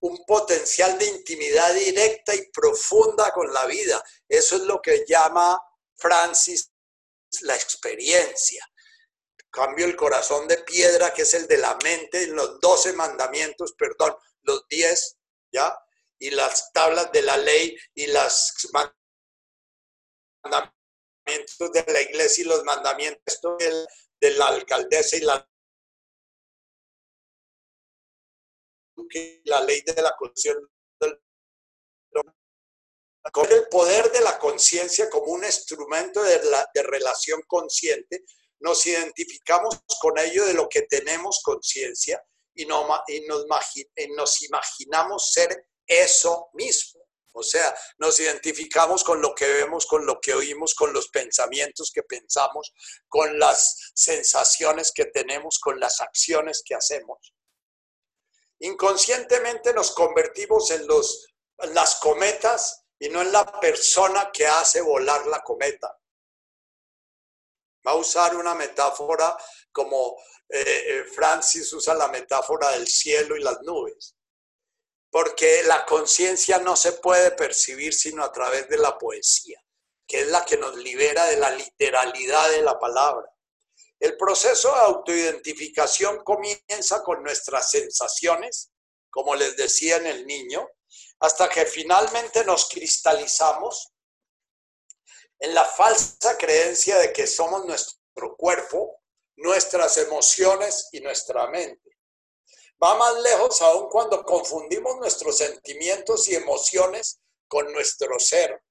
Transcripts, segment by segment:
un potencial de intimidad directa y profunda con la vida. Eso es lo que llama Francis la experiencia. Cambio el corazón de piedra, que es el de la mente, en los doce mandamientos, perdón, los diez, ¿ya? Y las tablas de la ley y los mandamientos de la iglesia y los mandamientos de la alcaldesa y la la ley de la conciencia con el poder de la conciencia como un instrumento de, de relación consciente, nos identificamos con ello de lo que tenemos conciencia y, no, y nos, nos imaginamos ser eso mismo. O sea, nos identificamos con lo que vemos, con lo que oímos, con los pensamientos que pensamos, con las sensaciones que tenemos, con las acciones que hacemos. Inconscientemente nos convertimos en, los, las cometas y no en la persona que hace volar la cometa. Va a usar una metáfora como eh, eh, Francis usa la metáfora del cielo y las nubes, porque la conciencia no se puede percibir sino a través de la poesía, que es la que nos libera de la literalidad de la palabra. El proceso de autoidentificación comienza con nuestras sensaciones, como les decía en el niño, hasta que finalmente nos cristalizamos en la falsa creencia de que somos nuestro cuerpo, nuestras emociones y nuestra mente. Va más lejos aún cuando confundimos nuestros sentimientos y emociones con nuestro ser.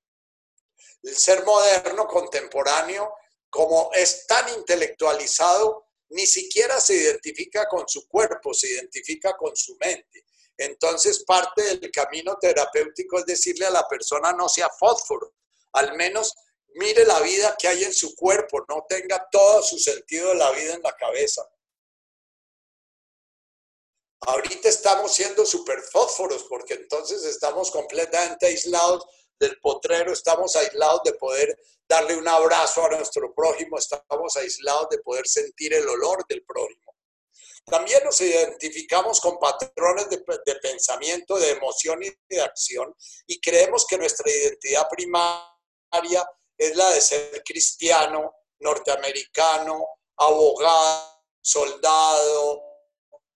El ser moderno, contemporáneo, como es tan intelectualizado, ni siquiera se identifica con su cuerpo, se identifica con su mente. Entonces, parte del camino terapéutico es decirle a la persona no sea fósforo, al menos mire la vida que hay en su cuerpo, no tenga todo su sentido de la vida en la cabeza. Ahorita estamos siendo super fósforos porque entonces estamos completamente aislados del potrero, estamos aislados de poder darle un abrazo a nuestro prójimo, estamos aislados de poder sentir el olor del prójimo. También nos identificamos con patrones de, pensamiento, de emoción y de acción y creemos que nuestra identidad primaria es la de ser cristiano, norteamericano, abogado, soldado,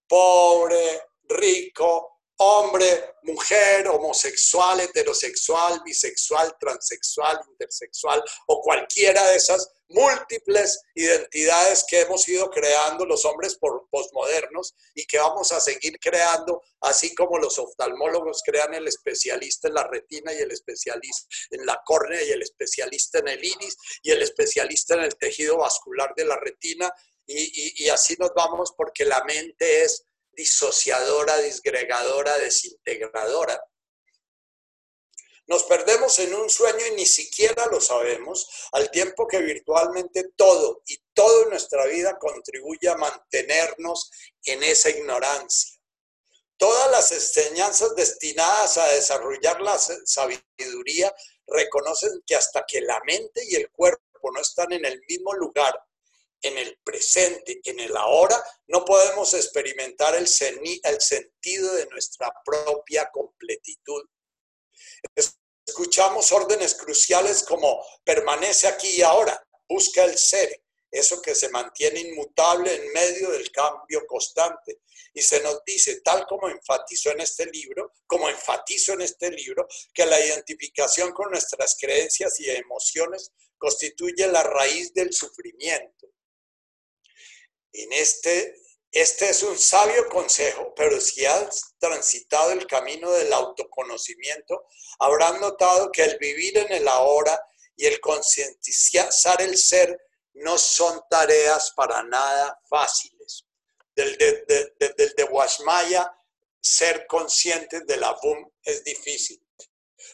pobre, rico, hombre, mujer, homosexual, heterosexual, bisexual, transexual, intersexual o cualquiera de esas múltiples identidades que hemos ido creando los hombres por posmodernos y que vamos a seguir creando, así como los oftalmólogos crean el especialista en la retina y el especialista en la córnea y el especialista en el iris y el especialista en el tejido vascular de la retina. Y, y así nos vamos porque la mente es disociadora, disgregadora, desintegradora. Nos perdemos en un sueño y ni siquiera lo sabemos, al tiempo que virtualmente todo y toda nuestra vida contribuye a mantenernos en esa ignorancia. Todas las enseñanzas destinadas a desarrollar la sabiduría reconocen que hasta que la mente y el cuerpo no están en el mismo lugar en el presente, en el ahora, no podemos experimentar el, el sentido de nuestra propia completitud. Escuchamos órdenes cruciales como permanece aquí y ahora, busca el ser, eso que se mantiene inmutable en medio del cambio constante. Y se nos dice, tal como enfatizo en este libro, como enfatizo en este libro, que la identificación con nuestras creencias y emociones constituye la raíz del sufrimiento. En este, este es un sabio consejo, pero si has transitado el camino del autoconocimiento, habrán notado que el vivir en el ahora y el concientizar el ser no son tareas para nada fáciles. Del de, de, de, Washmaya, ser conscientes de la boom es difícil.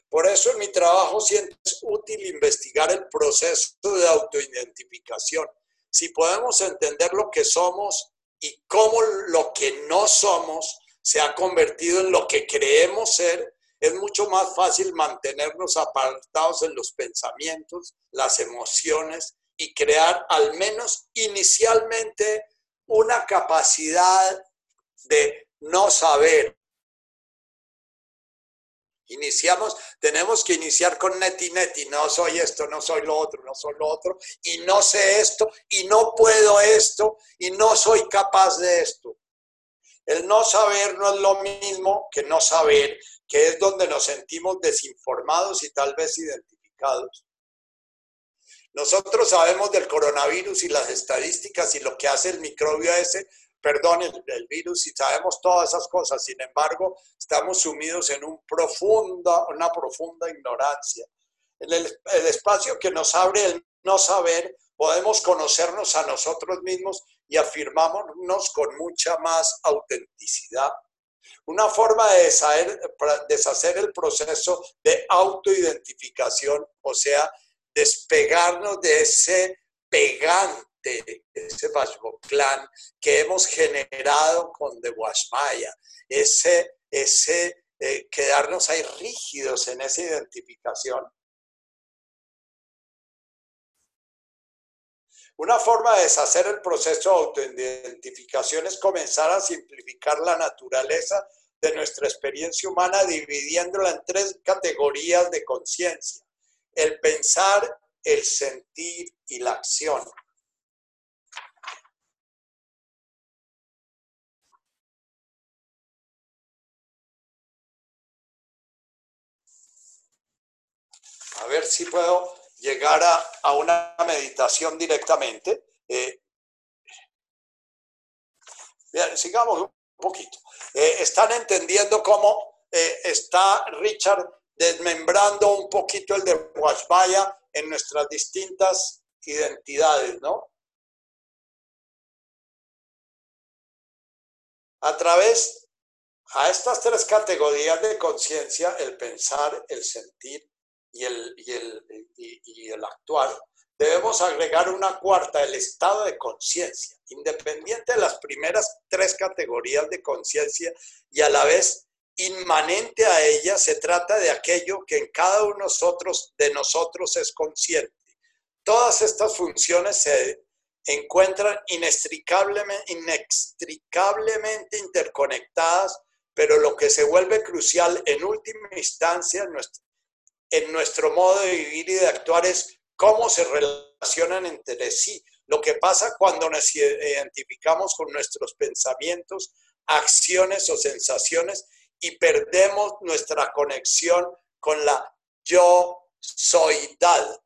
Por eso en mi trabajo siento es útil investigar el proceso de autoidentificación si podemos entender lo que somos y cómo lo que no somos se ha convertido en lo que creemos ser, es mucho más fácil mantenernos apartados en los pensamientos, las emociones y crear al menos inicialmente una capacidad de no saber Iniciamos, tenemos que iniciar con neti neti, no soy esto, no soy lo otro, no soy lo otro, y no sé esto, y no puedo esto, y no soy capaz de esto. El no saber no es lo mismo que no saber, que es donde nos sentimos desinformados y tal vez identificados. Nosotros sabemos del coronavirus y las estadísticas y lo que hace el microbio ese, perdón, el, virus y sabemos todas esas cosas. Sin embargo, estamos sumidos en una profunda ignorancia. En el, espacio que nos abre el no saber, podemos conocernos a nosotros mismos y afirmarnos con mucha más autenticidad. Una forma de deshacer, el proceso de autoidentificación, o sea, despegarnos de ese pegante, ese clan que hemos generado con The Washmaya, ese, ese eh, quedarnos ahí rígidos en esa identificación Una forma de deshacer el proceso de autoidentificación es comenzar a simplificar la naturaleza de nuestra experiencia humana dividiéndola en tres categorías de conciencia. El pensar, el sentir y la acción. A ver si puedo llegar a, una meditación directamente. Eh, sigamos un poquito. Eh, ¿Están entendiendo cómo eh, está Richard desmembrando un poquito el de Washbaya en nuestras distintas identidades, ¿no? A través a estas tres categorías de conciencia, el pensar, el sentir y el, y el, y, el actual, debemos agregar una cuarta, el estado de conciencia, independiente de las primeras tres categorías de conciencia y a la vez inmanente a ella, se trata de aquello que en cada uno de nosotros, de nosotros es consciente. Todas estas funciones se encuentran inextricablemente, inextricablemente interconectadas, pero lo que se vuelve crucial en última instancia en nuestro modo de vivir y de actuar es cómo se relacionan entre sí. Lo que pasa cuando nos identificamos con nuestros pensamientos, acciones o sensaciones y perdemos nuestra conexión con la yo soydad.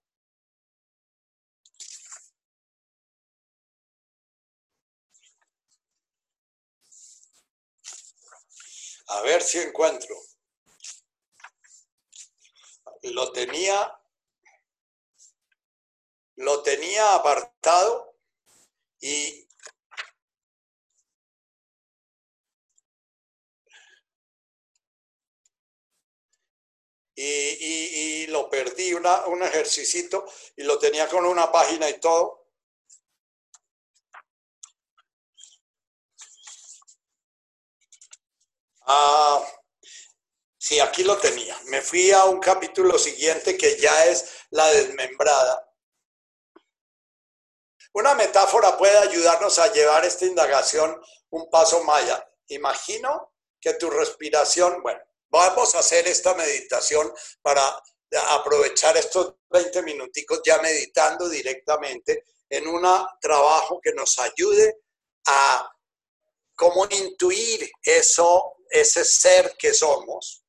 A ver si encuentro lo tenía, lo tenía apartado y Y, lo perdí, una, un ejercicio y lo tenía con una página y todo. Ah, Sí, aquí lo tenía. Me fui a un capítulo siguiente que ya es la desmembrada. Una metáfora puede ayudarnos a llevar esta indagación un paso allá. Imagino que tu respiración, bueno, vamos a hacer esta meditación para aprovechar estos 20 minuticos ya meditando directamente en un trabajo que nos ayude a cómo intuir eso, ese ser que somos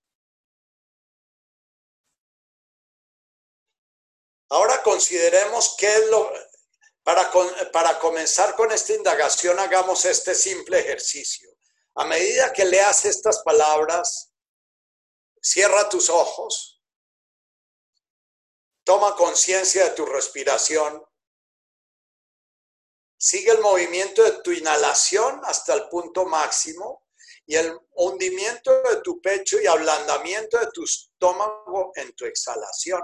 Ahora consideremos qué es lo... Para, para comenzar con esta indagación, hagamos este simple ejercicio. A medida que leas estas palabras, cierra tus ojos, toma conciencia de tu respiración, sigue el movimiento de tu inhalación hasta el punto máximo y el hundimiento de tu pecho y ablandamiento de tu estómago en tu exhalación.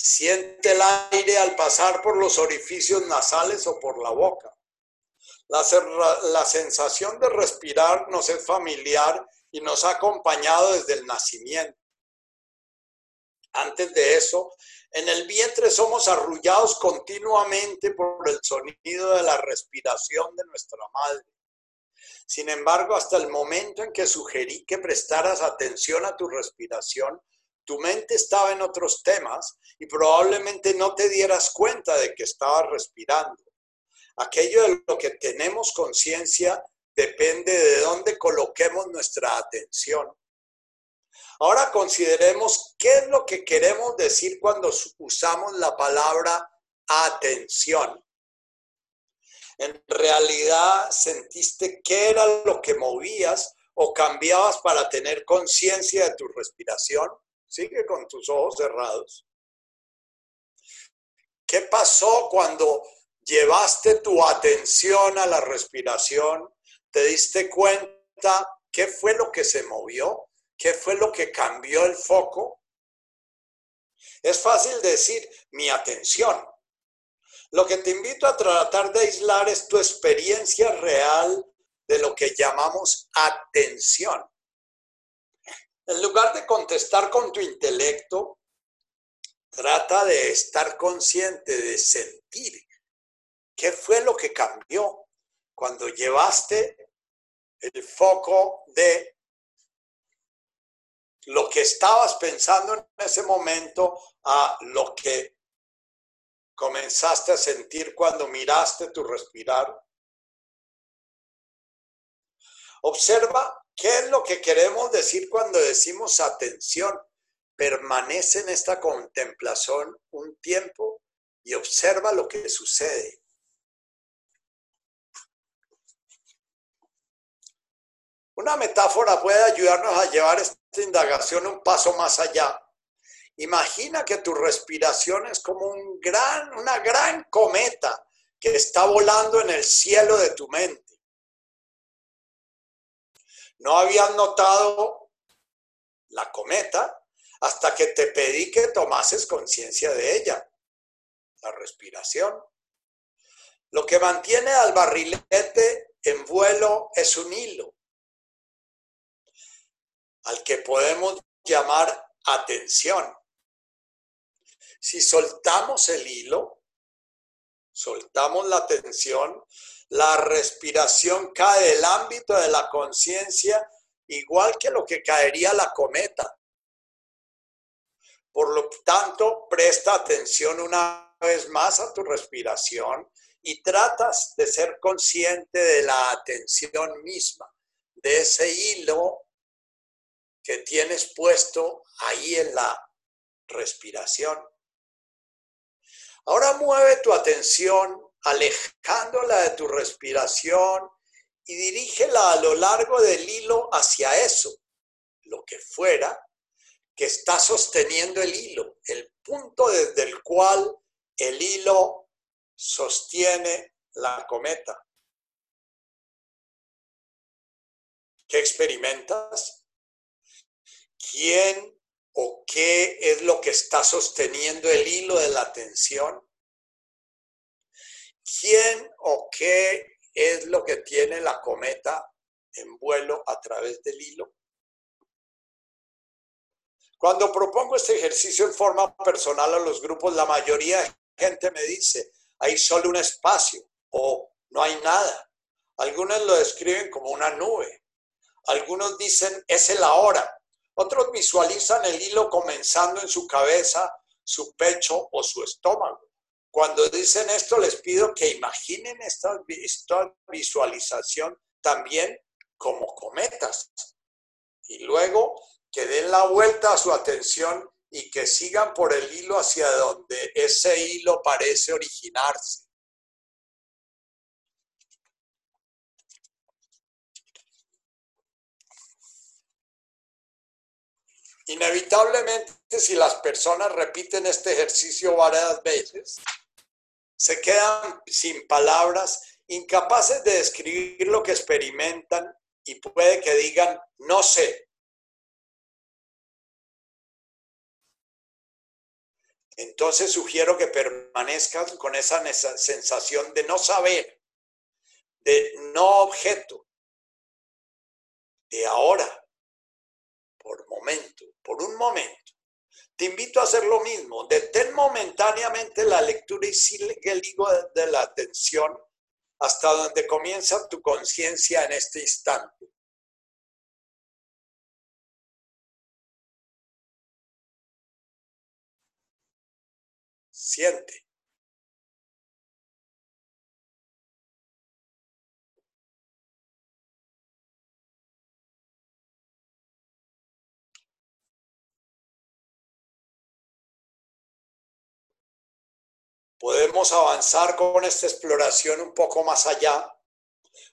Siente el aire al pasar por los orificios nasales o por la boca. La, sensación de respirar nos es familiar y nos ha acompañado desde el nacimiento. Antes de eso, en el vientre somos arrullados continuamente por el sonido de la respiración de nuestra madre. Sin embargo, hasta el momento en que sugerí que prestaras atención a tu respiración, tu mente estaba en otros temas y probablemente no te dieras cuenta de que estabas respirando. Aquello de lo que tenemos conciencia depende de dónde coloquemos nuestra atención. Ahora consideremos qué es lo que queremos decir cuando usamos la palabra atención. En realidad sentiste qué era lo que movías o cambiabas para tener conciencia de tu respiración. Sigue con tus ojos cerrados. ¿Qué pasó cuando llevaste tu atención a la respiración? ¿Te diste cuenta qué fue lo que se movió? ¿Qué fue lo que cambió el foco? Es fácil decir mi atención. Lo que te invito a tratar de aislar es tu experiencia real de lo que llamamos atención. En lugar de contestar con tu intelecto, trata de estar consciente, de sentir qué fue lo que cambió cuando llevaste el foco de lo que estabas pensando en ese momento a lo que comenzaste a sentir cuando miraste tu respirar. Observa qué es lo que queremos decir cuando decimos atención. Permanece en esta contemplación un tiempo y observa lo que sucede. Una metáfora puede ayudarnos a llevar esta indagación un paso más allá. Imagina que tu respiración es como un gran, una gran cometa que está volando en el cielo de tu mente. No habías notado la cometa hasta que te pedí que tomases conciencia de ella, la respiración. Lo que mantiene al barrilete en vuelo es un hilo al que podemos llamar atención. Si soltamos el hilo, soltamos la atención, la respiración cae del ámbito de la conciencia igual que lo que caería la cometa. Por lo tanto, presta atención una vez más a tu respiración y tratas de ser consciente de la atención misma, de ese hilo que tienes puesto ahí en la respiración. Ahora mueve tu atención alejándola de tu respiración y dirígela a lo largo del hilo hacia eso, lo que fuera que está sosteniendo el hilo, el punto desde el cual el hilo sostiene la cometa. ¿Qué experimentas? quién o qué es lo que está sosteniendo el hilo de la atención, quién o qué es lo que tiene la cometa en vuelo a través del hilo. Cuando propongo este ejercicio en forma personal a los grupos, la mayoría de gente me dice, hay solo un espacio o no hay nada. Algunos lo describen como una nube. Algunos dicen, es el ahora. Otros visualizan el hilo comenzando en su cabeza, su pecho o su estómago. Cuando dicen esto, les pido que imaginen esta, visualización también como cometas. Y luego que den la vuelta a su atención y que sigan por el hilo hacia donde ese hilo parece originarse. Inevitablemente, si las personas repiten este ejercicio varias veces, se quedan sin palabras, incapaces de describir lo que experimentan y puede que digan, no sé. Entonces sugiero que permanezcan con esa sensación de no saber, de no objeto, de ahora, por momento por un momento. Te invito a hacer lo mismo. Detén momentáneamente la lectura y sigue el hilo de la atención hasta donde comienza tu conciencia en este instante. Siente. Podemos avanzar con esta exploración un poco más allá.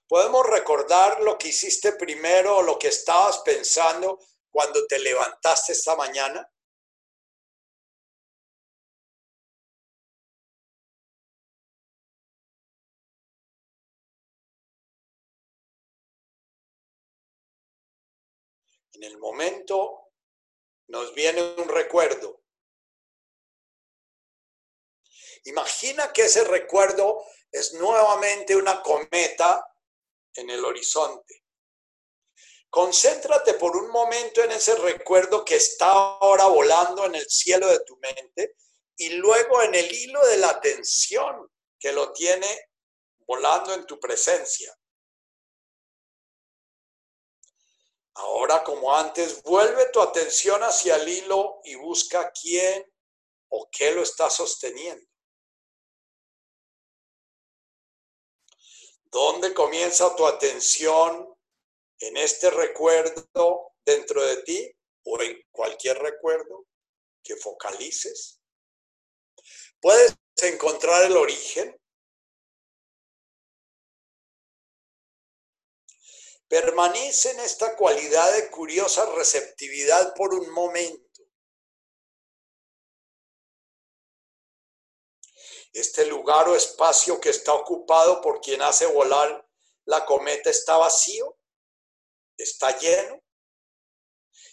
Podemos recordar lo que hiciste primero o lo que estabas pensando cuando te levantaste esta mañana. En el momento nos viene un recuerdo. Imagina que ese recuerdo es nuevamente una cometa en el horizonte. Concéntrate por un momento en ese recuerdo que está ahora volando en el cielo de tu mente y luego en el hilo de la atención que lo tiene volando en tu presencia. Ahora, como antes, vuelve tu atención hacia el hilo y busca quién o qué lo está sosteniendo. ¿Dónde comienza tu atención en este recuerdo dentro de ti o en cualquier recuerdo que focalices? ¿Puedes encontrar el origen? Permanece en esta cualidad de curiosa receptividad por un momento Este lugar o espacio que está ocupado por quien hace volar la cometa está vacío, está lleno.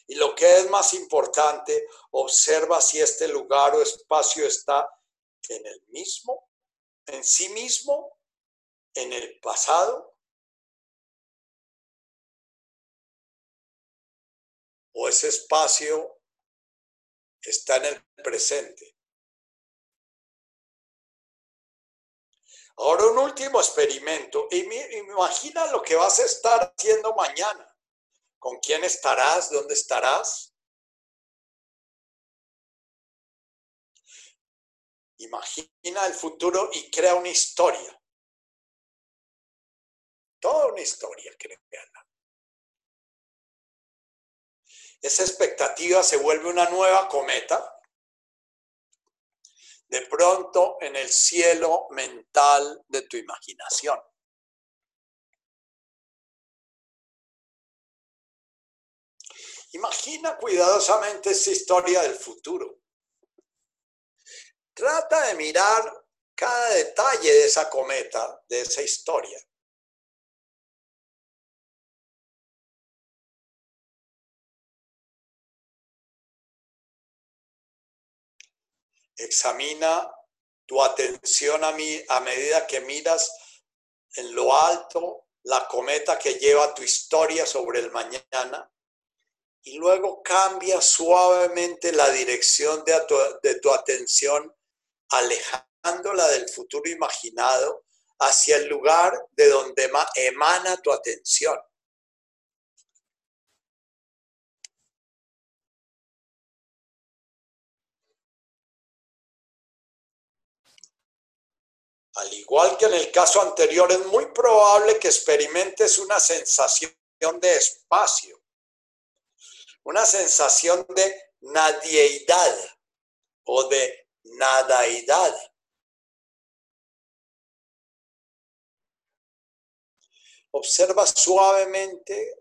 Y lo que es más importante, observa si este lugar o espacio está en el mismo, en sí mismo, en el pasado, o ese espacio está en el presente. Ahora un último experimento. Imagina lo que vas a estar haciendo mañana. ¿Con quién estarás? ¿Dónde estarás? Imagina el futuro y crea una historia. Toda una historia, créanla. Esa expectativa se vuelve una nueva cometa de pronto en el cielo mental de tu imaginación. Imagina cuidadosamente esta historia del futuro. Trata de mirar cada detalle de esa cometa, de esa historia. Examina tu atención a, mí, a medida que miras en lo alto la cometa que lleva tu historia sobre el mañana y luego cambia suavemente la dirección de tu, de tu atención alejándola del futuro imaginado hacia el lugar de donde emana tu atención. Al igual que en el caso anterior, es muy probable que experimentes una sensación de espacio, una sensación de nadieidad o de nadaidad. Observa suavemente,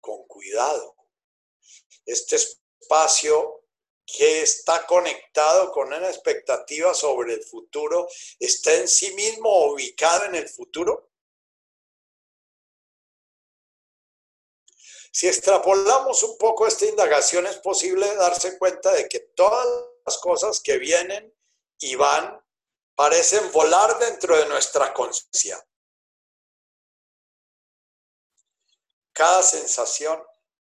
con cuidado, este espacio que está conectado con una expectativa sobre el futuro, está en sí mismo ubicado en el futuro? Si extrapolamos un poco esta indagación, es posible darse cuenta de que todas las cosas que vienen y van parecen volar dentro de nuestra conciencia. Cada sensación,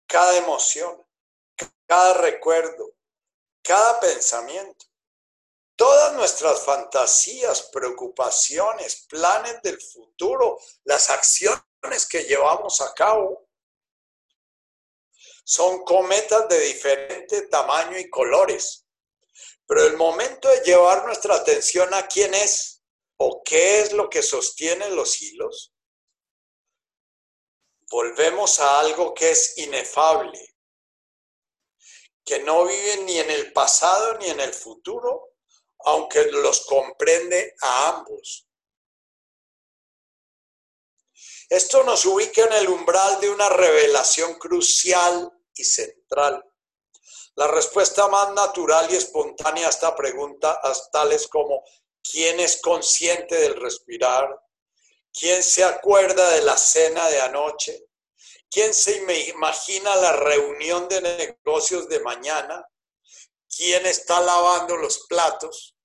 cada emoción, cada recuerdo, cada pensamiento, todas nuestras fantasías, preocupaciones, planes del futuro, las acciones que llevamos a cabo, son cometas de diferente tamaño y colores. Pero el momento de llevar nuestra atención a quién es o qué es lo que sostiene los hilos, volvemos a algo que es inefable, que no vive ni en el pasado ni en el futuro, aunque los comprende a ambos. Esto nos ubica en el umbral de una revelación crucial y central. La respuesta más natural y espontánea a esta pregunta es tales como ¿quién es consciente del respirar? ¿Quién se acuerda de la cena de anoche? ¿Quién se imagina la reunión de negocios de mañana? ¿Quién está lavando los platos?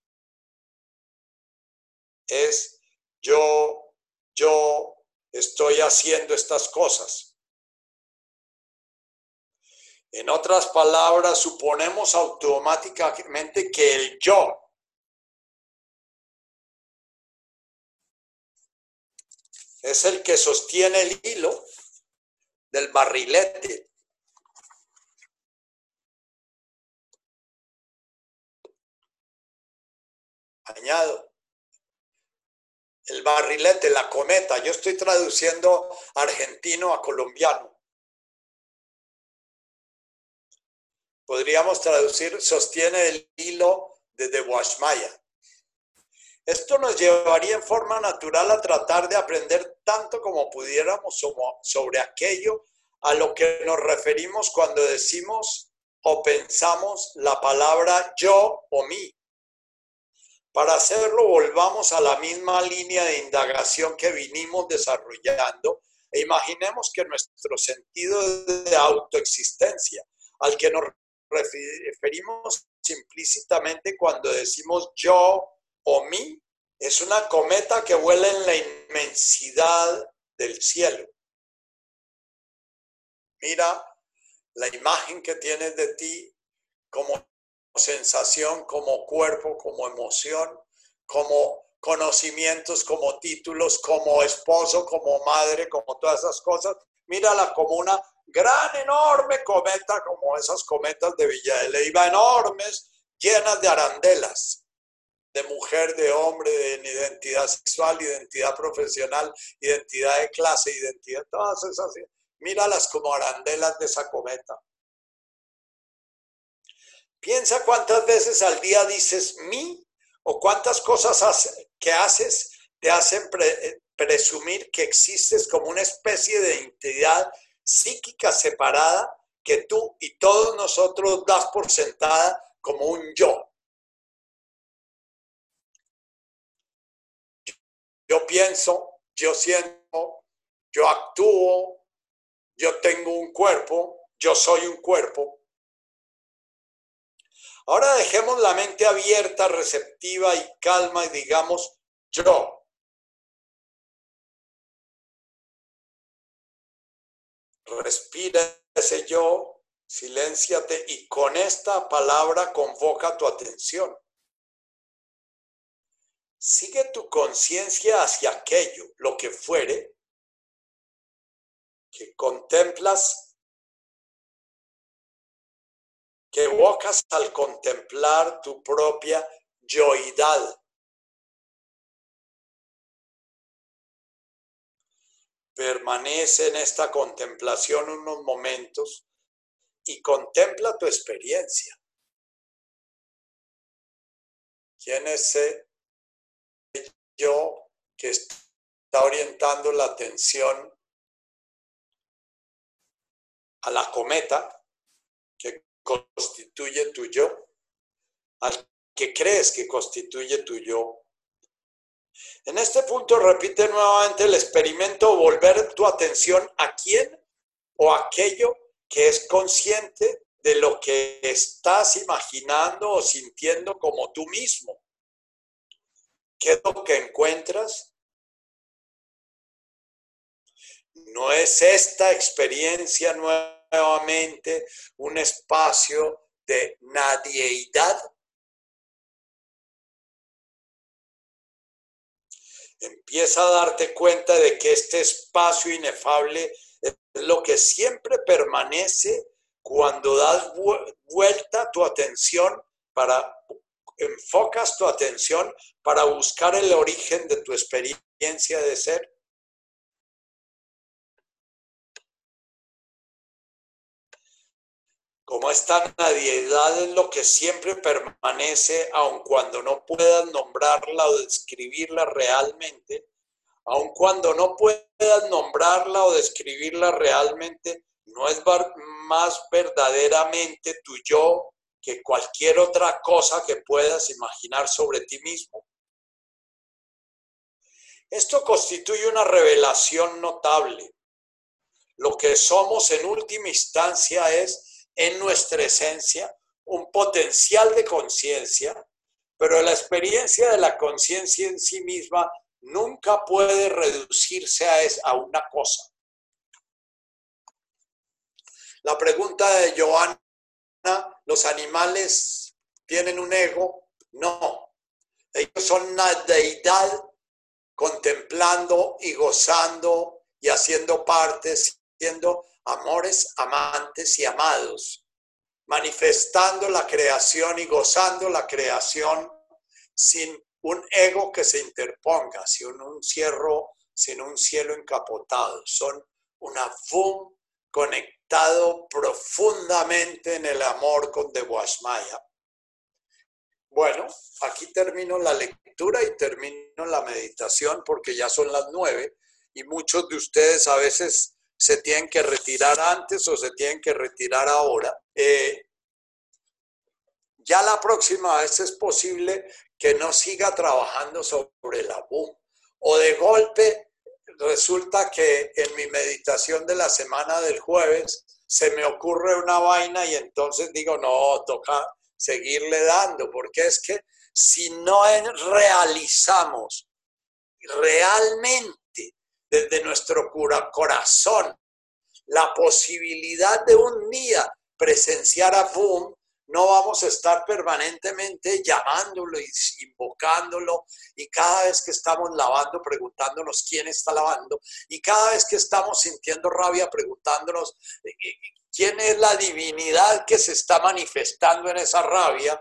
Es yo, yo estoy haciendo estas cosas. En otras palabras, suponemos automáticamente que el yo es el que sostiene el hilo del barrilete. Añado. El barrilete, la cometa. Yo estoy traduciendo argentino a colombiano. Podríamos traducir sostiene el hilo de Guashmaya. Esto nos llevaría en forma natural a tratar de aprender tanto como pudiéramos sobre aquello a lo que nos referimos cuando decimos o pensamos la palabra yo o mí. Para hacerlo, volvamos a la misma línea de indagación que vinimos desarrollando e imaginemos que nuestro sentido de autoexistencia, al que nos referimos implícitamente cuando decimos yo o mí es una cometa que vuela en la inmensidad del cielo. Mira la imagen que tienes de ti como sensación, como cuerpo, como emoción, como conocimientos, como títulos, como esposo, como madre, como todas esas cosas. Mírala como una gran, enorme cometa, como esas cometas de Villa de Leiva, enormes, llenas de arandelas de mujer, de hombre, de identidad sexual, identidad profesional, identidad de clase, identidad, todas esas. Míralas como arandelas de esa cometa. Piensa cuántas veces al día dices mí o cuántas cosas que haces te hacen presumir que existes como una especie de entidad psíquica separada que tú y todos nosotros das por sentada como un yo. Yo pienso, yo siento, yo actúo, yo tengo un cuerpo, yo soy un cuerpo. Ahora dejemos la mente abierta, receptiva y calma y digamos yo. Respira ese yo, silénciate y con esta palabra convoca tu atención. Sigue tu conciencia hacia aquello, lo que fuere, que contemplas, que evocas al contemplar tu propia yoidad. Permanece en esta contemplación unos momentos y contempla tu experiencia. ¿Quién es ese yo que está orientando la atención a la cometa que constituye tu yo, al que crees que constituye tu yo. En este punto repite nuevamente el experimento, volver tu atención a quién o aquello que es consciente de lo que estás imaginando o sintiendo como tú mismo. ¿Qué es lo que encuentras? No es esta experiencia nuevamente un espacio de nadieidad. Empieza a darte cuenta de que este espacio inefable es lo que siempre permanece cuando das vuelta tu atención para enfocas tu atención para buscar el origen de tu experiencia de ser. Como esta nadiedad es lo que siempre permanece, aun cuando no puedas nombrarla o describirla realmente, aun cuando no puedas nombrarla o describirla realmente, no es más verdaderamente tu yo que cualquier otra cosa que puedas imaginar sobre ti mismo. Esto constituye una revelación notable. Lo que somos en última instancia es, en nuestra esencia, un potencial de conciencia, pero la experiencia de la conciencia en sí misma nunca puede reducirse a, a una cosa. La pregunta de Joana los animales tienen un ego. No, ellos son una deidad contemplando y gozando y haciendo parte, siendo amores, amantes y amados, manifestando la creación y gozando la creación sin un ego que se interponga, sin un cierro, sin un cielo encapotado. Son una FUM conectada profundamente en el amor con De Bueno, aquí termino la lectura y termino la meditación porque ya son las nueve y muchos de ustedes a veces se tienen que retirar antes o se tienen que retirar ahora. Eh, ya la próxima vez es posible que no siga trabajando sobre la boom o de golpe resulta que en mi meditación de la semana del jueves se me ocurre una vaina y entonces digo, no, toca seguirle dando, porque es que si no realizamos realmente desde nuestro corazón la posibilidad de un día presenciar a Boom, no vamos a estar permanentemente llamándolo y invocándolo y cada vez que estamos lavando preguntándonos quién está lavando y cada vez que estamos sintiendo rabia preguntándonos eh, eh, quién es la divinidad que se está manifestando en esa rabia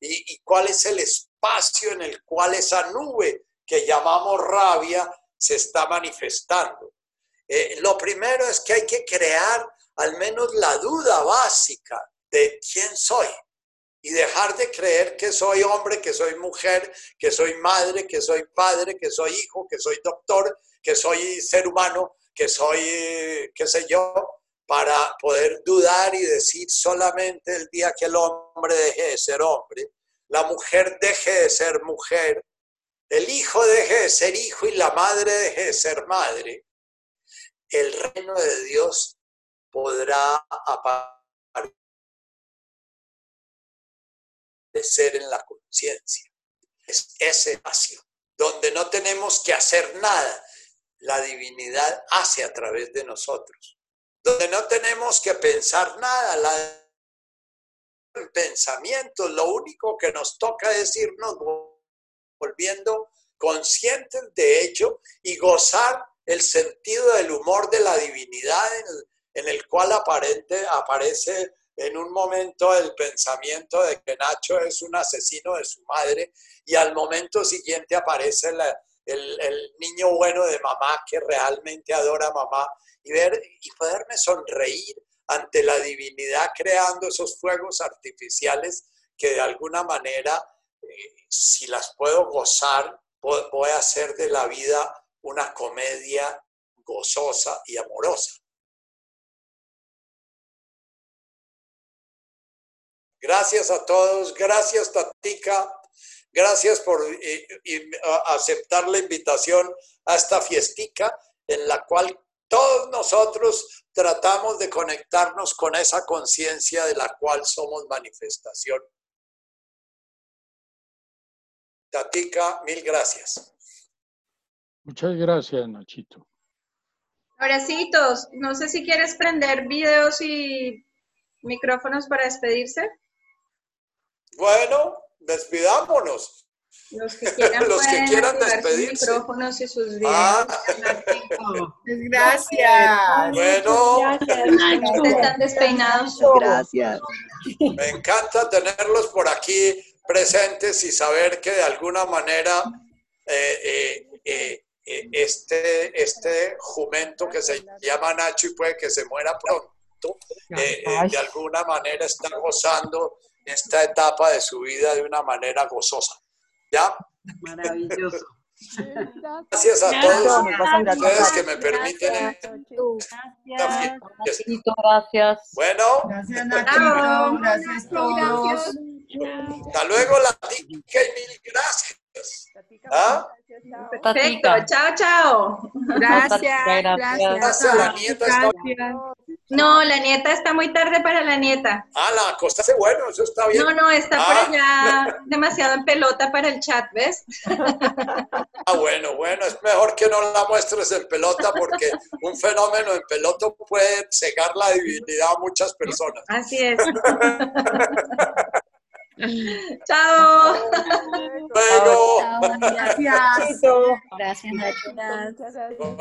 y, cuál es el espacio en el cual esa nube que llamamos rabia se está manifestando. Eh, lo primero es que hay que crear al menos la duda básica de quién soy y dejar de creer que soy hombre, que soy mujer, que soy madre, que soy padre, que soy hijo, que soy doctor, que soy ser humano, que soy, qué sé yo, para poder dudar y decir solamente el día que el hombre deje de ser hombre, la mujer deje de ser mujer, el hijo deje de ser hijo y la madre deje de ser madre, el reino de Dios podrá aparecer de ser en la conciencia. Es ese espacio donde no tenemos que hacer nada. La divinidad hace a través de nosotros. Donde no tenemos que pensar nada. La pensamiento, lo único que nos toca es irnos volviendo conscientes de ello y gozar el sentido del humor de la divinidad en el, cual aparente, aparece en un momento el pensamiento de que Nacho es un asesino de su madre y al momento siguiente aparece el, niño bueno de mamá que realmente adora a mamá y, ver, y poderme sonreír ante la divinidad creando esos fuegos artificiales que de alguna manera, eh, si las puedo gozar, voy a hacer de la vida una comedia gozosa y amorosa. Gracias a todos, gracias Tatica, gracias por aceptar la invitación a esta fiestica en la cual todos nosotros tratamos de conectarnos con esa conciencia de la cual somos manifestación. Tatica, mil gracias. Muchas gracias, Nachito. Abracitos, no sé si quieres prender videos y micrófonos para despedirse. Bueno, despidámonos. Los que quieran, Los que pueden quieran sus despedirse. micrófonos y sus videos. Ah, Gracias. bueno, Ustedes están despeinados. Gracias. me encanta tenerlos por aquí presentes y saber que de alguna manera eh, eh, eh, eh, este, este jumento que se llama Nacho y puede que se muera pronto, eh, eh, de alguna manera está gozando esta etapa de su vida de una manera gozosa. ¿Ya? Maravilloso. Gracias a todos gracias. ustedes que me permiten Gracias. Gracias. Bueno, Gracias. Nachito. Gracias a todos. hasta luego, la tica y mil gracias. ¿Ah? Perfecto. Chao, chao. Gracias. Gracias. Gracias, la nieta está... No, la nieta está muy tarde para la nieta. Ah, la acostaste bueno, eso está bien. No, no, está Ah. por allá demasiado en pelota para el chat, ¿ves? Ah, bueno, bueno, es mejor que no la muestres en pelota porque un fenómeno en pelota puede cegar la divinidad a muchas personas. Así es. Chao. Luego, Gracias. Gracias, Nacho. con